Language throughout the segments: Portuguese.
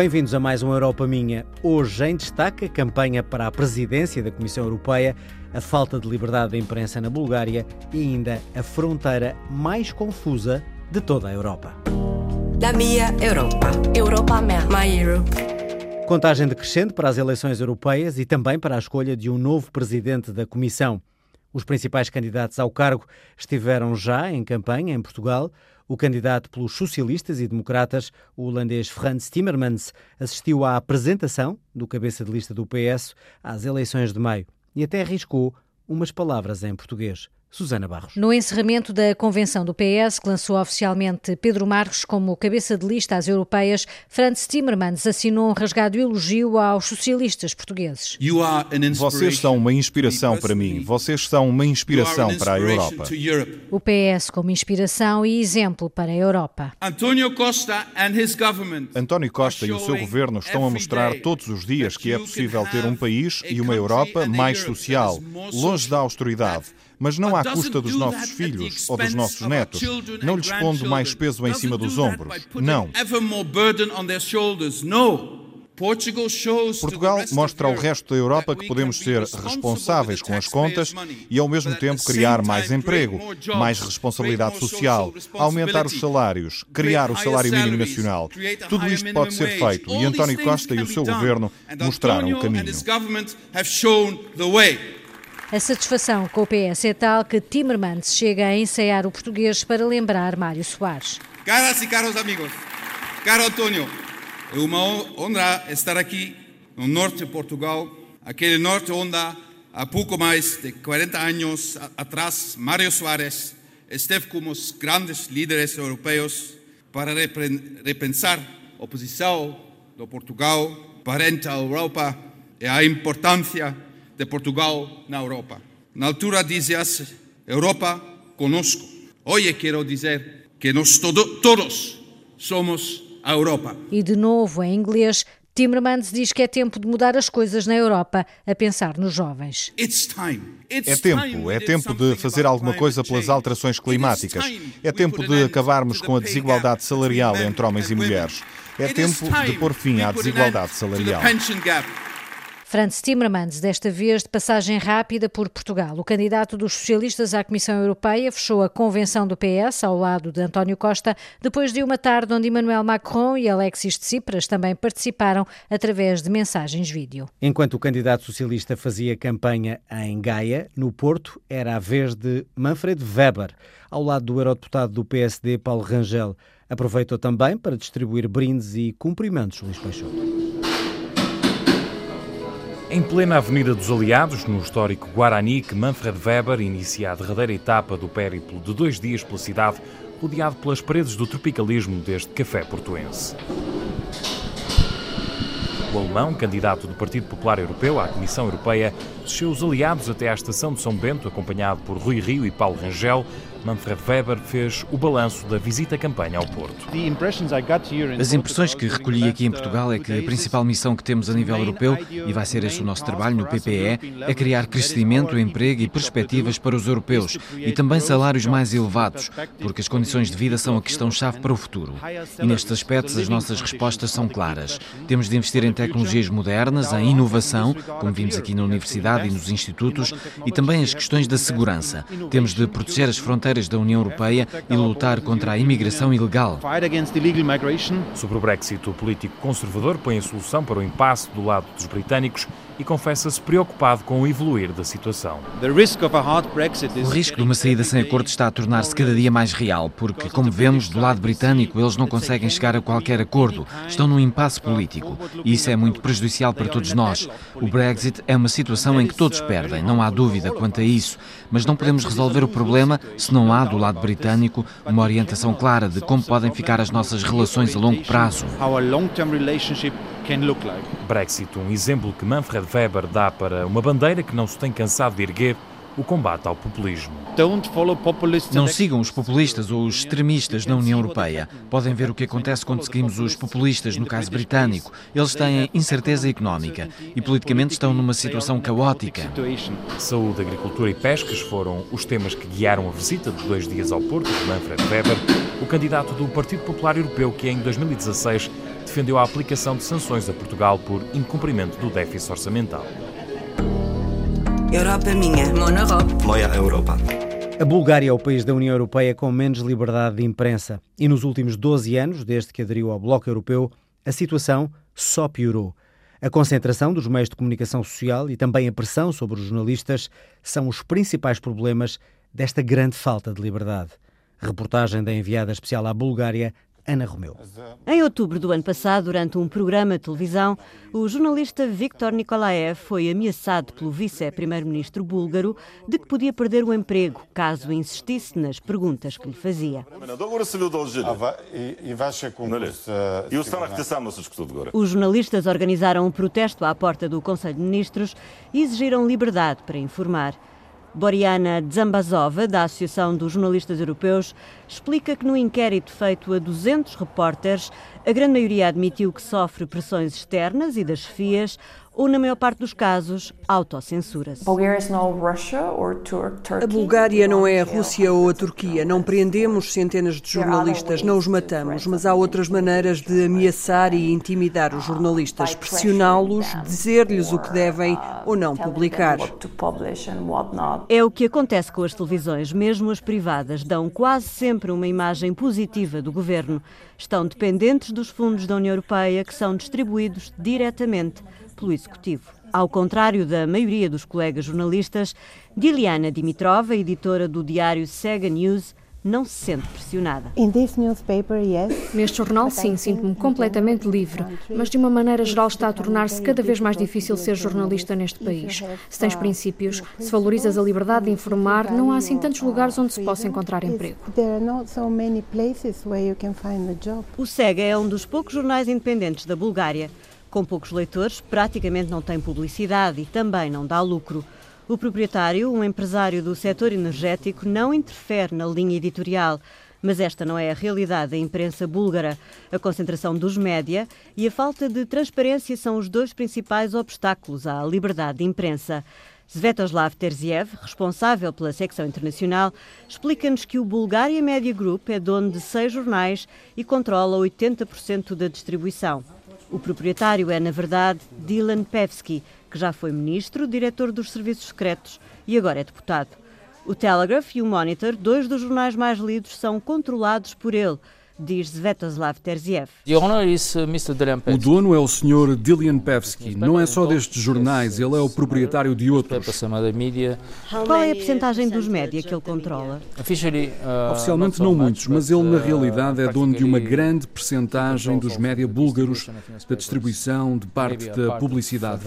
Bem-vindos a mais uma Europa Minha. Hoje em destaque a campanha para a presidência da Comissão Europeia, a falta de liberdade da imprensa na Bulgária e ainda a fronteira mais confusa de toda a Europa. La mia Europa. Europa mea. My Europe. Contagem decrescente para as eleições europeias e também para a escolha de um novo presidente da Comissão. Os principais candidatos ao cargo estiveram já em campanha em Portugal. O candidato pelos socialistas e democratas, o holandês Frans Timmermans, assistiu à apresentação do cabeça de lista do PS às eleições de maio e até arriscou umas palavras em português. Susana Barros. No encerramento da convenção do PS, que lançou oficialmente Pedro Marques como cabeça de lista às europeias, Franz Timmermans assinou um rasgado elogio aos socialistas portugueses. Vocês são uma inspiração para mim. Vocês são uma inspiração para a Europa. O PS como inspiração e exemplo para a Europa. António Costa e o seu governo estão a mostrar todos os dias que é possível ter um país e uma Europa mais social, longe da austeridade mas não à custa dos nossos filhos ou dos nossos netos. Não lhes pondo mais peso em cima dos ombros. Não. Portugal mostra ao resto da Europa que podemos ser responsáveis com as contas e, ao mesmo tempo, criar mais emprego, mais responsabilidade social, aumentar os salários, criar o salário mínimo nacional. Tudo isto pode ser feito e António Costa e o seu governo mostraram o caminho. A satisfação com o PS é tal que Timmermans chega a ensaiar o português para lembrar Mário Soares. Caras e caros amigos, caro António, é uma honra estar aqui no norte de Portugal, aquele norte onde há pouco mais de 40 anos atrás Mário Soares esteve como os grandes líderes europeus para repensar a posição do Portugal perante a Europa e a importância de Portugal na Europa. Na altura dizia-se Europa conosco. Hoje quero dizer que nós todo, todos somos a Europa. E de novo em inglês, Timmermans diz que é tempo de mudar as coisas na Europa, a pensar nos jovens. É tempo, é tempo de fazer alguma coisa pelas alterações climáticas. É tempo de acabarmos com a desigualdade salarial entre homens e mulheres. É tempo de pôr fim à desigualdade salarial. Franz Timmermans, desta vez de passagem rápida por Portugal. O candidato dos socialistas à Comissão Europeia fechou a convenção do PS ao lado de António Costa, depois de uma tarde onde Emmanuel Macron e Alexis Tsipras também participaram através de mensagens vídeo. Enquanto o candidato socialista fazia campanha em Gaia, no Porto, era a vez de Manfred Weber, ao lado do eurodeputado do PSD, Paulo Rangel. Aproveitou também para distribuir brindes e cumprimentos, Luís Peixoto. Em plena Avenida dos Aliados, no histórico Guarani, que Manfred Weber inicia a derradeira etapa do périplo de dois dias pela cidade, rodeado pelas paredes do tropicalismo deste café portuense. O alemão, candidato do Partido Popular Europeu à Comissão Europeia, desceu os aliados até à estação de São Bento, acompanhado por Rui Rio e Paulo Rangel, Manfred Weber fez o balanço da visita campanha ao Porto. As impressões que recolhi aqui em Portugal é que a principal missão que temos a nível europeu, e vai ser esse o nosso trabalho no PPE, é criar crescimento, emprego e perspectivas para os europeus e também salários mais elevados, porque as condições de vida são a questão-chave para o futuro. E nestes aspectos as nossas respostas são claras. Temos de investir em tecnologias modernas, em inovação, como vimos aqui na universidade e nos institutos, e também as questões da segurança. Temos de proteger as fronteiras fronteiras da União Europeia e lutar contra a imigração ilegal. Sobre o Brexit, o político conservador põe a solução para o impasse do lado dos britânicos e confessa-se preocupado com o evoluir da situação. O risco de uma saída sem acordo está a tornar-se cada dia mais real, porque, como vemos, do lado britânico eles não conseguem chegar a qualquer acordo, estão num impasse político e isso é muito prejudicial para todos nós. O Brexit é uma situação em que todos perdem, não há dúvida quanto a isso, mas não podemos resolver o problema se não há do lado britânico uma orientação clara de como podem ficar as nossas relações a longo prazo. Brexit, um exemplo que Manfred Weber dá para uma bandeira que não se tem cansado de erguer o combate ao populismo. Não sigam os populistas ou os extremistas na União Europeia. Podem ver o que acontece quando seguimos os populistas, no caso britânico. Eles têm incerteza económica e politicamente estão numa situação caótica. Saúde, agricultura e pescas foram os temas que guiaram a visita de dois dias ao Porto de Manfred Weber, o candidato do Partido Popular Europeu que em 2016 defendeu a aplicação de sanções a Portugal por incumprimento do déficit orçamental. Europa minha. Mon Europe. Moja Europa. A Bulgária é o país da União Europeia com menos liberdade de imprensa. E nos últimos 12 anos, desde que aderiu ao Bloco Europeu, a situação só piorou. A concentração dos meios de comunicação social e também a pressão sobre os jornalistas são os principais problemas desta grande falta de liberdade. Reportagem da enviada especial à Bulgária, Ana Romeu. Em outubro do ano passado, durante um programa de televisão, o jornalista Viktor Nikolaev foi ameaçado pelo vice-primeiro-ministro búlgaro de que podia perder o emprego caso insistisse nas perguntas que lhe fazia. Os jornalistas organizaram um protesto à porta do Conselho de Ministros e exigiram liberdade para informar. Boriana Dzambazova, da Associação dos Jornalistas Europeus, explica que no inquérito feito a 200 repórteres, a grande maioria admitiu que sofre pressões externas e das chefias, ou, na maior parte dos casos, autocensura-se. A Bulgária não é a Rússia ou a Turquia. Não prendemos centenas de jornalistas, não os matamos, mas há outras maneiras de ameaçar e intimidar os jornalistas, pressioná-los, dizer-lhes o que devem ou não publicar. É o que acontece com as televisões, mesmo as privadas, dão quase sempre uma imagem positiva do governo. Estão dependentes dos fundos da União Europeia que são distribuídos diretamente pelo Executivo. Ao contrário da maioria dos colegas jornalistas, Diliana Dimitrova, editora do diário Sega News, não se sente pressionada. Neste jornal, sim, sinto-me completamente livre, mas de uma maneira geral está a tornar-se cada vez mais difícil ser jornalista neste país. Se tens princípios, se valorizas a liberdade de informar, não há assim tantos lugares onde se possa encontrar emprego. O Sega é um dos poucos jornais independentes da Bulgária. Com poucos leitores, praticamente não tem publicidade e também não dá lucro. O proprietário, um empresário do setor energético, não interfere na linha editorial. Mas esta não é a realidade da imprensa búlgara. A concentração dos média e a falta de transparência são os dois principais obstáculos à liberdade de imprensa. Svetoslav Terziev, responsável pela secção internacional, explica-nos que o Bulgaria Media Group é dono de seis jornais e controla 80% da distribuição. O proprietário é, na verdade, Dylan Pevsky, que já foi ministro, diretor dos serviços secretos e agora é deputado. O Telegraph e o Monitor, dois dos jornais mais lidos, são controlados por ele diz Svetoslav Terziev. Uh, o dono é o Sr. Dilian Pevsky. Não é só destes jornais, ele é o proprietário de outros. Qual é a percentagem dos média que ele controla? Uh, Oficialmente não muitos, mas ele na uh, realidade é dono de uma grande percentagem dos média búlgaros, da distribuição, de parte da publicidade.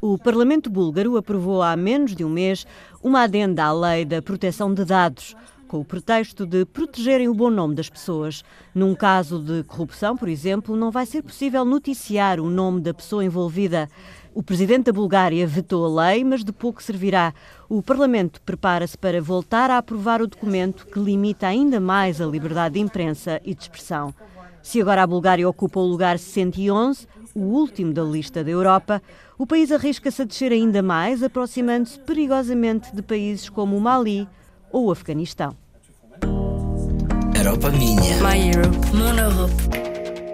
O Parlamento búlgaro aprovou há menos de um mês uma adenda à lei da proteção de dados com o pretexto de protegerem o bom nome das pessoas. Num caso de corrupção, por exemplo, não vai ser possível noticiar o nome da pessoa envolvida. O presidente da Bulgária vetou a lei, mas de pouco servirá. O Parlamento prepara-se para voltar a aprovar o documento que limita ainda mais a liberdade de imprensa e de expressão. Se agora a Bulgária ocupa o lugar 111, o último da lista da Europa, o país arrisca-se a descer ainda mais, aproximando-se perigosamente de países como o Mali, ou o Afeganistão. Europa minha. My Europe. Mon Europe.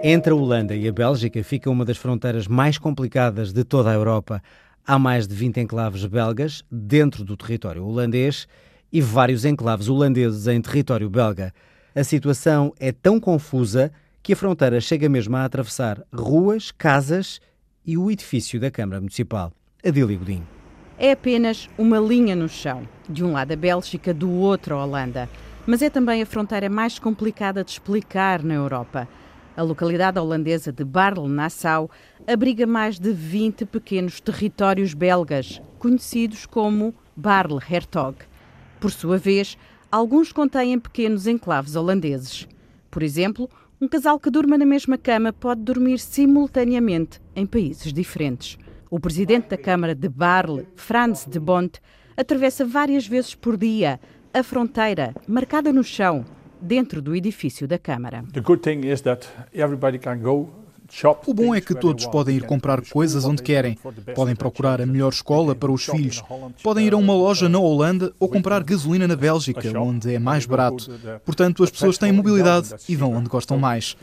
Entre a Holanda e a Bélgica fica uma das fronteiras mais complicadas de toda a Europa. Há mais de 20 enclaves belgas dentro do território holandês e vários enclaves holandeses em território belga. A situação é tão confusa que a fronteira chega mesmo a atravessar ruas, casas e o edifício da Câmara Municipal. Adílio Godinho é apenas uma linha no chão. De um lado a Bélgica, do outro a Holanda. Mas é também a fronteira mais complicada de explicar na Europa. A localidade holandesa de Barle-Nassau abriga mais de 20 pequenos territórios belgas, conhecidos como Barle-Hertog. Por sua vez, alguns contêm pequenos enclaves holandeses. Por exemplo, um casal que durma na mesma cama pode dormir simultaneamente em países diferentes. O presidente da Câmara de Barle, Franz de Bont, atravessa várias vezes por dia a fronteira marcada no chão dentro do edifício da Câmara. The good thing is that everybody can go O bom é que todos podem ir comprar coisas onde querem. Podem procurar a melhor escola para os filhos. Podem ir a uma loja na Holanda ou comprar gasolina na Bélgica, onde é mais barato. Portanto, as pessoas têm mobilidade e vão onde gostam mais.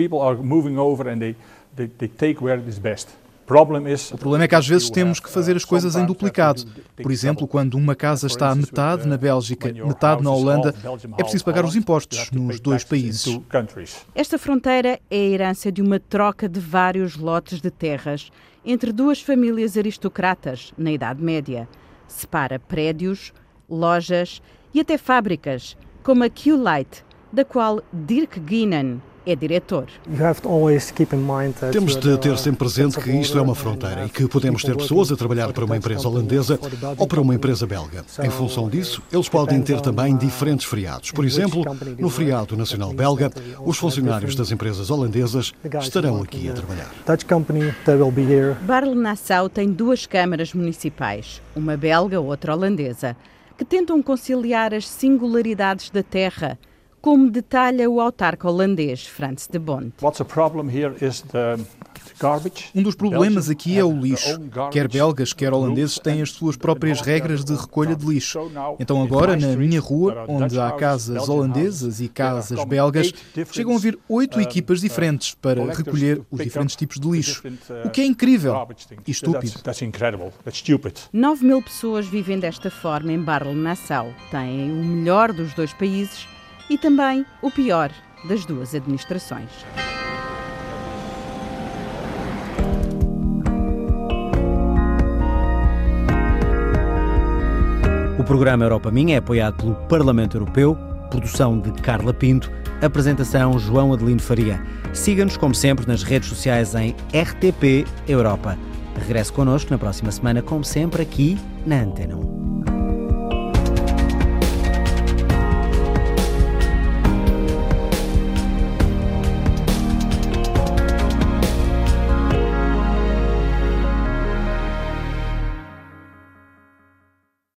O problema é que às vezes temos que fazer as coisas em duplicado. Por exemplo, quando uma casa está a metade na Bélgica, metade na Holanda, é preciso pagar os impostos nos dois países. Esta fronteira é a herança de uma troca de vários lotes de terras entre duas famílias aristocratas na Idade Média. Separa prédios, lojas e até fábricas, como a Q-Light, da qual Dirk Guinan é diretor. Temos de ter sempre presente que isto é uma fronteira e que podemos ter pessoas a trabalhar para uma empresa holandesa ou para uma empresa belga. Em função disso, eles podem ter também diferentes feriados. Por exemplo, no feriado nacional belga, os funcionários das empresas holandesas estarão aqui a trabalhar. Barle-Nassau tem duas câmaras municipais, uma belga, outra holandesa, que tentam conciliar as singularidades da terra como detalha o autarca holandês Frans de Bond. Um dos problemas aqui é o lixo. Quer belgas, quer holandeses têm as suas próprias regras de recolha de lixo. Então agora, na minha rua, onde há casas holandesas e casas belgas, chegam a vir oito equipas diferentes para recolher os diferentes tipos de lixo. O que é incrível e estúpido. 9 mil pessoas vivem desta forma em Barle-Nassau. Têm o melhor dos dois países e também o pior das duas administrações. O programa Europa Minha é apoiado pelo Parlamento Europeu, produção de Carla Pinto, apresentação João Adelino Faria. Siga-nos, como sempre, nas redes sociais em RTP Europa. Regresse connosco na próxima semana, como sempre, aqui na Antena 1.